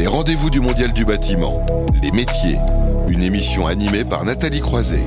Les rendez-vous du Mondial du bâtiment, les métiers, une émission animée par Nathalie Croiset.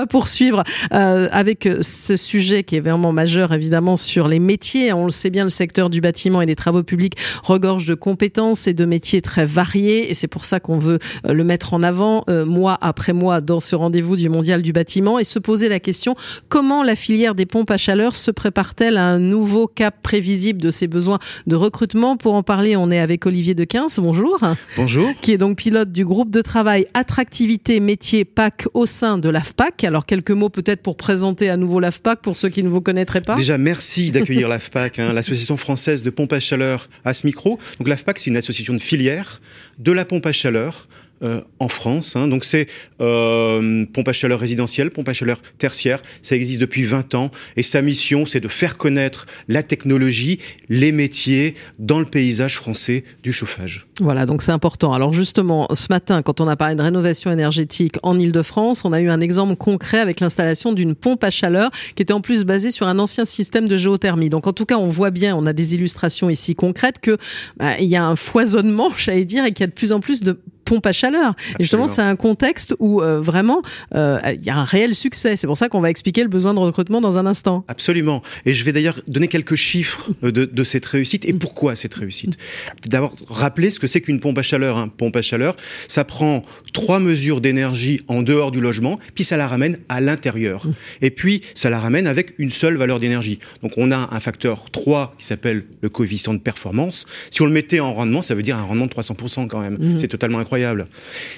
Va poursuivre euh, avec ce sujet qui est vraiment majeur évidemment sur les métiers. On le sait bien, le secteur du bâtiment et des travaux publics regorge de compétences et de métiers très variés et c'est pour ça qu'on veut euh, le mettre en avant euh, mois après mois dans ce rendez-vous du mondial du bâtiment et se poser la question comment la filière des pompes à chaleur se prépare-t-elle à un nouveau cap prévisible de ses besoins de recrutement? Pour en parler, on est avec Olivier Dequins. Bonjour. Bonjour. Qui est donc pilote du groupe de travail attractivité métier PAC au sein de l'AFPAC. Alors quelques mots peut-être pour présenter à nouveau l'AFPAC pour ceux qui ne vous connaîtraient pas. Déjà merci d'accueillir l'AFPAC, hein, l'association française de pompe à chaleur à ce micro. Donc l'AFPAC c'est une association de filière de la pompe à chaleur euh, en France. Hein. Donc c'est euh, pompe à chaleur résidentielle, pompe à chaleur tertiaire. Ça existe depuis 20 ans et sa mission c'est de faire connaître la technologie, les métiers dans le paysage français du chauffage. Voilà, donc c'est important. Alors justement, ce matin, quand on a parlé de rénovation énergétique en Ile-de-France, on a eu un exemple concret avec l'installation d'une pompe à chaleur qui était en plus basée sur un ancien système de géothermie. Donc en tout cas, on voit bien, on a des illustrations ici concrètes que bah, il y a un foisonnement, j'allais dire, et qu'il y a de plus en plus de pompe à chaleur. Et justement, c'est un contexte où euh, vraiment euh, il y a un réel succès. C'est pour ça qu'on va expliquer le besoin de recrutement dans un instant. Absolument. Et je vais d'ailleurs donner quelques chiffres euh, de, de, cette réussite et pourquoi cette réussite. D'abord, rappeler ce que c'est qu'une pompe à chaleur. Hein. Pompe à chaleur, ça prend trois mesures d'énergie en dehors du logement, puis ça la ramène à l'intérieur. Et puis, ça la ramène avec une seule valeur d'énergie. Donc, on a un facteur 3 qui s'appelle le coefficient de performance. Si on le mettait en rendement, ça veut dire un rendement de 300% quand même. Mmh. C'est totalement incroyable.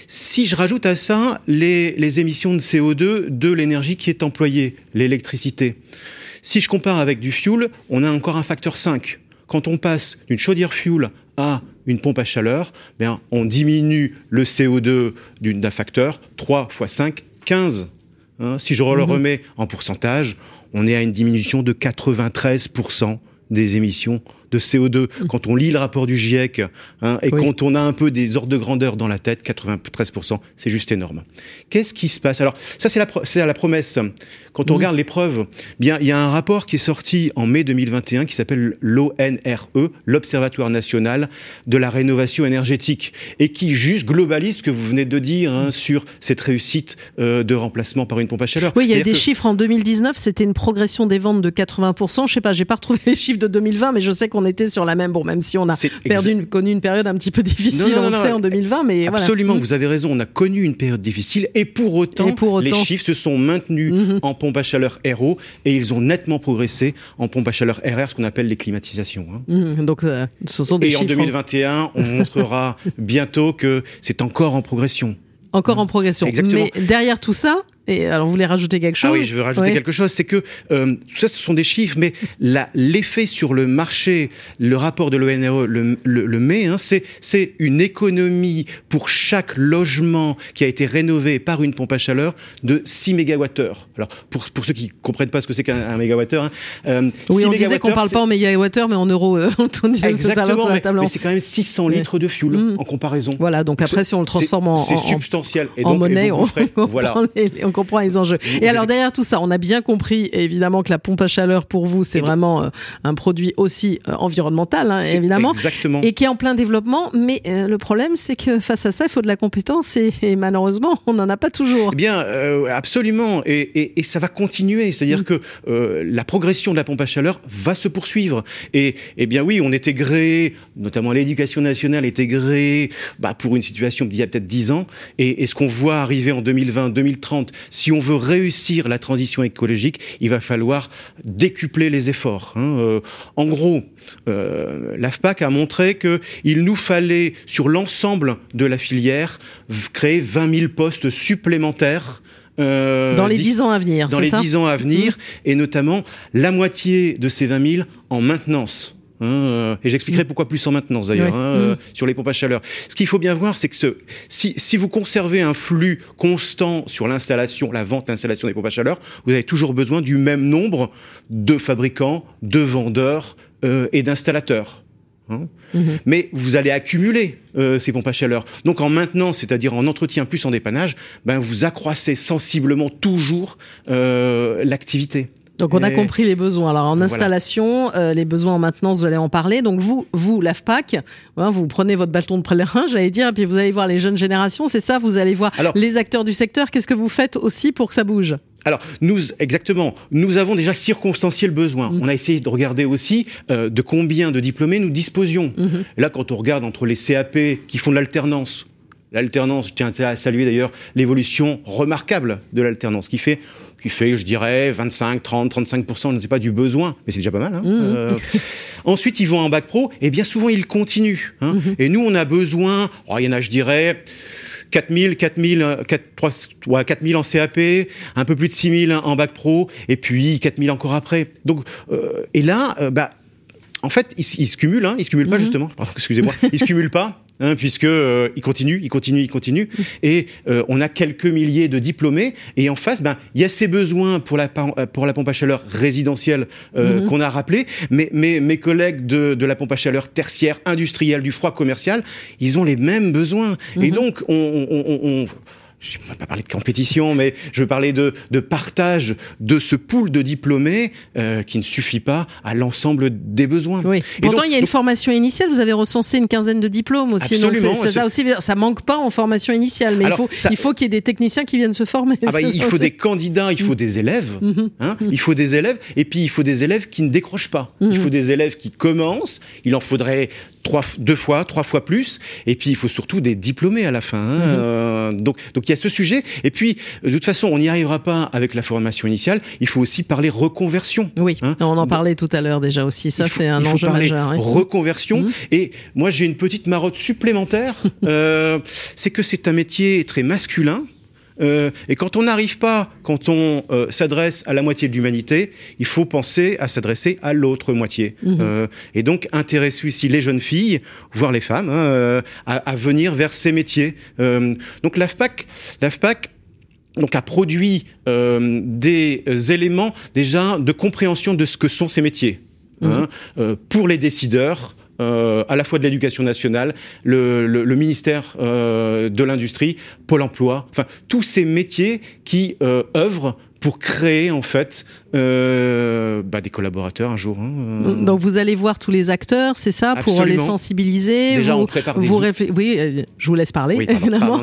Si je rajoute à ça les, émissions de CO2 de l'énergie qui est employée, l'électricité, si je compare avec du fuel, on a encore un facteur 5. Quand on passe d'une chaudière fuel à une pompe à chaleur, bien, on diminue le CO2 d'un facteur 3 fois 5, 15. si je le mhm. remets en pourcentage, on est à une diminution de 93% des émissions de CO2. Quand on lit le rapport du GIEC hein, et quand on a un peu des ordres de grandeur dans la tête, 93%, c'est juste énorme. Qu'est-ce qui se passe? Alors ça c'est la, la promesse. Quand on regarde les preuves, bien il y a un rapport qui est sorti en mai 2021 qui s'appelle l'ONRE, l'Observatoire national de la rénovation énergétique, et qui juste globalise ce que vous venez de dire hein, sur cette réussite euh, de remplacement par une pompe à chaleur. Oui, il y a des chiffres en 2019, c'était une progression des ventes de 80%. Je sais pas, j'ai pas retrouvé les chiffres de 2020, mais je sais qu'on on était sur la même. Bon, même si on a perdu, connu une période un petit peu difficile, on sait, en 2020, mais absolument, vous avez raison. On a connu une période difficile et pour autant, les chiffres se sont maintenus mhm. en pompe à chaleur RO et ils ont nettement progressé en pompe à chaleur RR, ce qu'on appelle les climatisations. Hein. Mhm. donc, euh, ce sont des et en 2021, on montrera bientôt que c'est encore en progression. Encore en progression. Exactement. Mais derrière tout ça, et alors, vous voulez rajouter quelque chose Ah oui, je veux rajouter quelque chose. C'est que euh, tout ça, ce sont des chiffres, mais l'effet sur le marché, le rapport de l'ONRE le, le, le, met, hein, c'est une économie pour chaque logement qui a été rénové par une pompe à chaleur de 6 mégawattheures. Alors, pour, pour ceux qui comprennent pas ce que c'est qu'un mégawattheure, hein, euh, oui, on disait qu'on parle pas en mégawattheures, mais en euros. Euh, on disait Exactement, mais, mais c'est quand même 600 litres de fuel mmh. en comparaison. Voilà, donc après, si on le transforme en, c'est substantiel. Et donc, en monnaie, on, voilà on comprend les enjeux. Et alors derrière tout ça, on a bien compris évidemment que la pompe à chaleur pour vous, c'est vraiment euh, un produit aussi euh, environnemental, hein, évidemment, exactement. et qui est en plein développement. Mais euh, le problème, c'est que face à ça, il faut de la compétence et, malheureusement, on n'en a pas toujours. Eh bien, absolument, et, et, ça va continuer. C'est-à-dire mm. que la progression de la pompe à chaleur va se poursuivre. Et eh bien oui, on était gréé, notamment l'éducation nationale était gréée bah, pour une situation d'il y a peut-être 10 ans. Et, et ce qu'on voit arriver en 2020, 2030, si on veut réussir la transition écologique, il va falloir décupler les efforts. Hein. Euh, en gros, euh, l'AFPAC a montré qu'il nous fallait, sur l'ensemble de la filière, créer 20 000 postes supplémentaires euh, dans les 10 ans à venir, Dans les 10 ans à venir, mmh. et notamment la moitié de ces 20 000 en maintenance. Hein, euh, et j'expliquerai mm. pourquoi plus en maintenance d'ailleurs, hein, euh, mm. sur les pompes à chaleur. Ce qu'il faut bien voir, c'est que ce, si, si, vous conservez un flux constant sur l'installation, la vente, l'installation des pompes à chaleur, vous avez toujours besoin du même nombre de fabricants, de vendeurs euh, et d'installateurs. Hein. Mm-hmm. Mais vous allez accumuler euh, ces pompes à chaleur. Donc en maintenance, c'est-à-dire en entretien plus en dépannage, ben vous accroissez sensiblement toujours euh, l'activité. Donc on a compris les besoins. Alors en installation, euh, les besoins en maintenance, vous allez en parler. Donc vous, vous, l'AFPAC, hein, vous prenez votre bâton de pèlerin, j'allais dire, et puis vous allez voir les jeunes générations, c'est ça, vous allez voir les acteurs du secteur. Qu'est-ce que vous faites aussi pour que ça bouge? Alors, nous, exactement, nous avons déjà circonstancié le besoin. Mm. On a essayé de regarder aussi euh, de combien de diplômés nous disposions. Mm-hmm. Là, quand on regarde entre les CAP qui font de l'alternance, l'alternance, je tiens à saluer d'ailleurs l'évolution remarquable de l'alternance, qui fait qui fait, je dirais, 25, 30, 35%, je ne sais pas, du besoin, mais c'est déjà pas mal. Hein. Mmh. Euh, ensuite, ils vont en bac pro, et bien souvent, ils continuent. Hein. Mmh. Et nous, on a besoin, oh, il y en a, je dirais, 4000, 4000, 4, 4000 en CAP, un peu plus de 6000 en bac pro, et puis 4000 encore après. Donc, euh, et là, euh, bah, en fait, ils, se cumulent, hein, ils se cumulent pas mmh. justement. excusez-moi, ils se cumulent pas hein, puisque euh, il continue, il continue, il continue, et euh, on a quelques milliers de diplômés, et en face, ben il y a ces besoins pour la pour la pompe à chaleur résidentielle euh, mhm. qu'on a rappelé, mais, mais mes collègues de, de la pompe à chaleur tertiaire, industrielle, du froid commercial, ils ont les mêmes besoins, et mhm. donc on, on, on je ne vais pas parler de compétition, mais je veux parler de, de partage de ce pool de diplômés euh, qui ne suffit pas à l'ensemble des besoins. Oui. Pourtant, il y a une formation initiale. Vous avez recensé une quinzaine de diplômes aussi. Absolument. Donc ça, aussi, ça manque pas en formation initiale, mais il faut, il faut qu'il y ait des techniciens qui viennent se former. Ah bah, il faut des candidats, il faut des élèves. Mm-hmm. Hein, il faut des élèves, et puis il faut des élèves qui ne décrochent pas. Il mm-hmm. faut des élèves qui commencent. Il en faudrait trois, deux fois, trois fois plus. Et puis il faut surtout des diplômés à la fin. Hein. Mm-hmm. Euh, donc, donc il y a ce sujet. Et puis, de toute façon, on n'y arrivera pas avec la formation initiale. Il faut aussi parler reconversion. Oui, hein. on en parlait tout à l'heure déjà aussi. Ça, c'est un enjeu majeur. Reconversion. Mm-hmm. Et moi, j'ai une petite marotte supplémentaire. euh, c'est que c'est un métier très masculin. Euh, et quand on n'arrive pas, quand on euh, s'adresse à la moitié de l'humanité, il faut penser à s'adresser à l'autre moitié. Mhm. Euh, et donc intéresser aussi les jeunes filles, voire les femmes, hein, à, à, venir vers ces métiers. donc l'AFPAC, l'AFPAC donc a produit des éléments déjà de compréhension de ce que sont ces métiers. Hein, mhm. pour les décideurs, euh, à la fois de l'éducation nationale, le, ministère euh, de l'industrie, Pôle Emploi, enfin tous ces métiers qui euh, œuvrent pour créer en fait bah, des collaborateurs un jour. Hein, Donc vous allez voir tous les acteurs, c'est ça, pour les sensibiliser. Déjà vous, on prépare des vous Oui, je vous laisse parler. évidemment.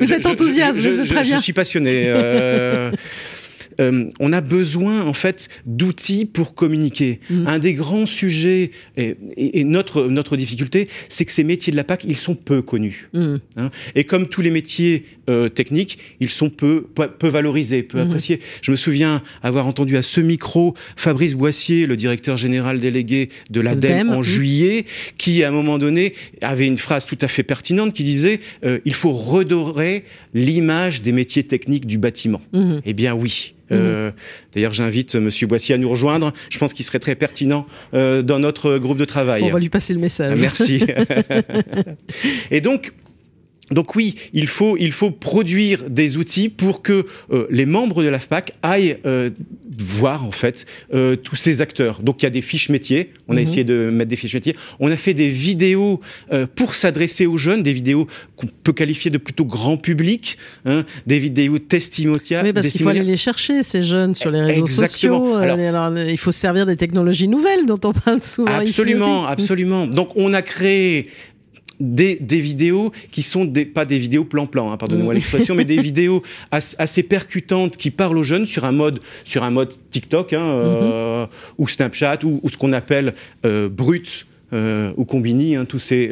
vous êtes enthousiaste, c'est très bien. Je suis passionné. euh, on a besoin en fait d'outils pour communiquer. Mm. Un des grands sujets et, et, notre notre difficulté, c'est que ces métiers de la PAC, ils sont peu connus. Mm. Hein et comme tous les métiers euh, techniques, ils sont peu peu valorisés, peu mm-hmm. appréciés. Je me souviens avoir entendu à ce micro Fabrice Boissier, le directeur général délégué de l'ADEME en mm. juillet, qui à un moment donné avait une phrase tout à fait pertinente qui disait euh, il faut redorer l'image des métiers techniques du bâtiment. Eh bien oui. Euh, d'ailleurs, j'invite Monsieur Boissier à nous rejoindre. Je pense qu'il serait très pertinent euh, dans notre groupe de travail. On va lui passer le message. Merci. Et donc, donc oui, il faut, il faut produire des outils pour que euh, les membres de l'AFPAC aillent euh, voir en fait euh, tous ces acteurs. Donc il y a des fiches métiers, on a mhm. essayé de mettre des fiches métiers. On a fait des vidéos pour s'adresser aux jeunes, des vidéos qu'on peut qualifier de plutôt grand public, hein, des vidéos testimoniales. Oui, parce qu'il faut aller les chercher ces jeunes sur les réseaux sociaux. Alors, il faut se servir des technologies nouvelles dont on parle souvent absolument, ici Absolument, Donc on a créé des, des, vidéos qui sont des, pas des vidéos plan-plan, hein, pardonnez-moi mm. l'expression, mais des vidéos assez percutantes qui parlent aux jeunes sur un mode, sur un mode TikTok hein, euh, mm-hmm. ou Snapchat ou, ou, ce qu'on appelle euh, brut. Euh, ou Combini, hein, tous ces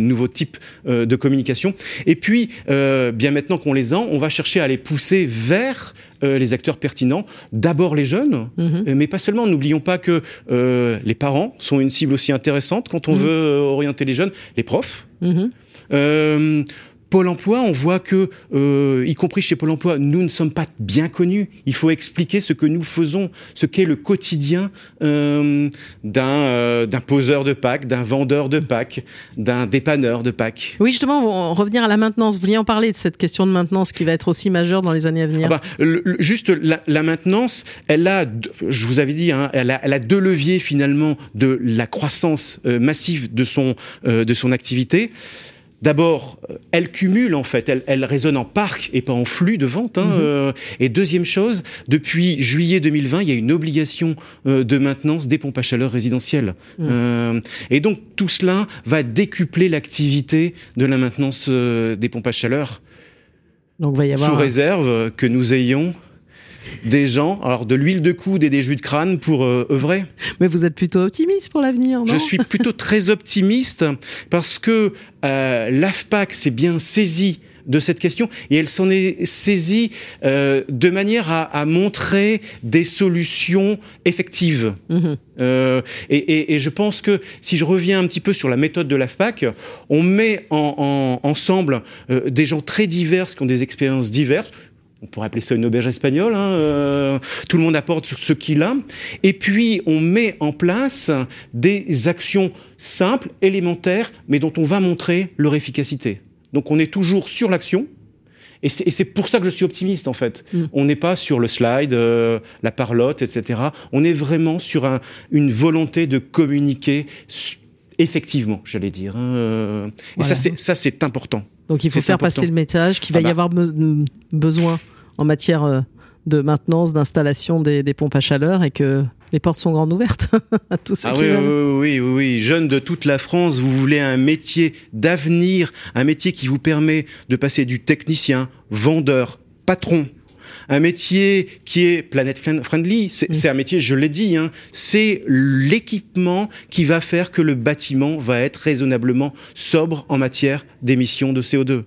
nouveaux types de communication. Et puis, bien maintenant qu'on les a, on va chercher à les pousser vers euh, les acteurs pertinents, d'abord les jeunes, mhm. euh, mais pas seulement. N'oublions pas que euh, les parents sont une cible aussi intéressante quand on mhm. veut orienter les jeunes, les profs. Mhm. Pôle Emploi, on voit que, euh, y compris chez Pôle Emploi, nous ne sommes pas bien connus. Il faut expliquer ce que nous faisons, ce qu'est le quotidien euh, d'un euh, d'un poseur de PAC, d'un vendeur de PAC, d'un dépanneur de PAC. Oui, justement, revenir à la maintenance. Vous vouliez en parler de cette question de maintenance qui va être aussi majeure dans les années à venir. Ah bah, juste la, la, maintenance, elle a, je vous avais dit, hein, elle, a, elle, a, deux leviers finalement de la croissance euh, massive de son, euh, de son activité D'abord, euh, elle cumule en fait, elle, elle, résonne en parc et pas en flux de vente. Hein, mhm. euh, et deuxième chose, depuis juillet 2020, il y a une obligation euh, de maintenance des pompes à chaleur résidentielles. Mhm. et donc tout cela va décupler l'activité de la maintenance des pompes à chaleur. Donc va y avoir sous réserve que nous ayons des gens, alors de l'huile de coude et des jus de crâne pour euh, œuvrer. Mais vous êtes plutôt optimiste pour l'avenir, non? Je suis plutôt très optimiste parce que euh, l'AFPAC s'est bien saisi de cette question et elle s'en est saisie euh, de manière à, montrer des solutions effectives. Mhm. et, je pense que si je reviens un petit peu sur la méthode de l'AFPAC, on met ensemble des gens très divers qui ont des expériences diverses on pourrait appeler ça une auberge espagnole, hein, euh, tout le monde apporte ce qu'il a, et puis on met en place des actions simples, élémentaires, mais dont on va montrer leur efficacité. Donc on est toujours sur l'action, et c'est pour ça que je suis optimiste en fait. Mm. On n'est pas sur le slide, euh, la parlotte, etc. On est vraiment sur une volonté de communiquer effectivement, j'allais dire. Hein, euh. Et ça, c'est important. Donc il faut faire passer le message qu'il va ah y bah. avoir besoin en matière euh, de maintenance, d'installation des, pompes à chaleur et que les portes sont grandes ouvertes à tous ceux ah qui oui, oui, oui, oui, jeunes de toute la France, vous voulez un métier d'avenir, un métier qui vous permet de passer du technicien, vendeur, patron, un métier qui est planète friendly. C'est un métier, je l'ai dit, hein, c'est l'équipement qui va faire que le bâtiment va être raisonnablement sobre en matière d'émissions de CO2.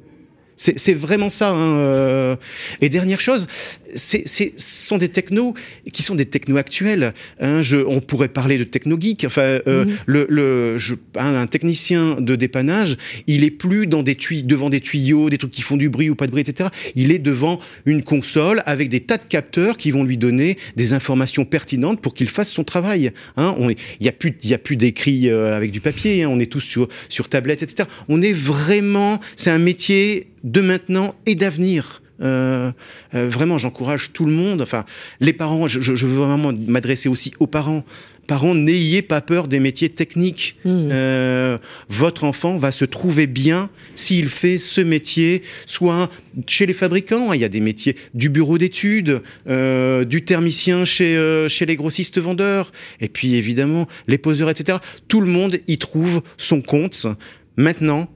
C'est vraiment ça. Hein, euh. Et dernière chose, c'est, ce sont des technos qui sont des technos actuels. Hein, je, on pourrait parler de techno geek. Enfin, euh, mhm. le, le je, un, technicien de dépannage, il est plus dans des tuyaux, devant des tuyaux, des trucs qui font du bruit ou pas de bruit, etc. Il est devant une console avec des tas de capteurs qui vont lui donner des informations pertinentes pour qu'il fasse son travail. Hein, il n'y a plus, il a plus d'écrit euh, avec du papier. Hein, on est tous sur sur tablette, etc. On est vraiment, c'est un métier de maintenant et d'avenir. Euh, euh, vraiment, j'encourage tout le monde. Enfin, les parents, je, je veux vraiment m'adresser aussi aux parents. Parents, n'ayez pas peur des métiers techniques. Hmm. Euh, votre enfant va se trouver bien s'il fait ce métier, soit chez les fabricants, il y a des métiers du bureau d'études, euh, du thermicien chez, euh, chez les grossistes vendeurs, et puis évidemment les poseurs, etc. Tout le monde y trouve son compte. Maintenant,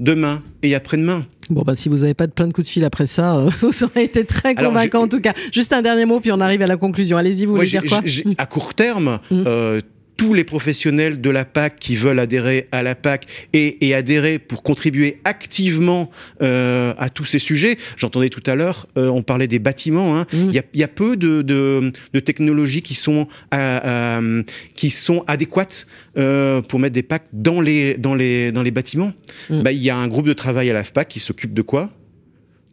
demain et après-demain. Bon, bah, si vous n'avez pas de plein de coups de fil après ça, euh, vous aurez été très convaincant en tout cas. Juste un dernier mot, puis on arrive à la conclusion. Allez-y, vous voulez dire quoi À court terme, mmh. euh, tous les professionnels de la PAC qui veulent adhérer à la PAC et, adhérer pour contribuer activement euh, à tous ces sujets. J'entendais tout à l'heure, euh, on parlait des bâtiments. Hein. Mmh. Il y, a, peu de, de, technologies qui sont, euh, qui sont adéquates pour mettre des PAC dans les, dans les, dans les bâtiments. Mmh. Bah, il y a un groupe de travail à l'AFPAC qui s'occupe de quoi?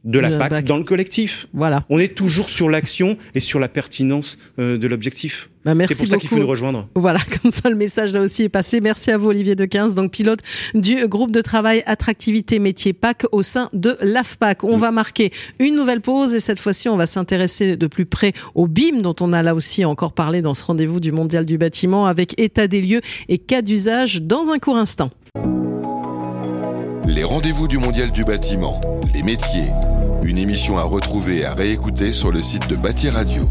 De la, PAC, dans le collectif. Voilà. On est toujours sur l'action et sur la pertinence euh, de l'objectif. Bah c'est pour ça qu'il faut nous rejoindre. Voilà, comme ça le message là aussi est passé. Merci à vous Olivier de 15, donc pilote du groupe de travail attractivité métier PAC au sein de l'AFPAC. On va marquer une nouvelle pause et cette fois-ci on va s'intéresser de plus près au BIM dont on a là aussi encore parlé dans ce rendez-vous du Mondial du bâtiment avec état des lieux et cas d'usage dans un court instant. Les rendez-vous du Mondial du bâtiment, les métiers, une émission à retrouver et à réécouter sur le site de Bâti Radio.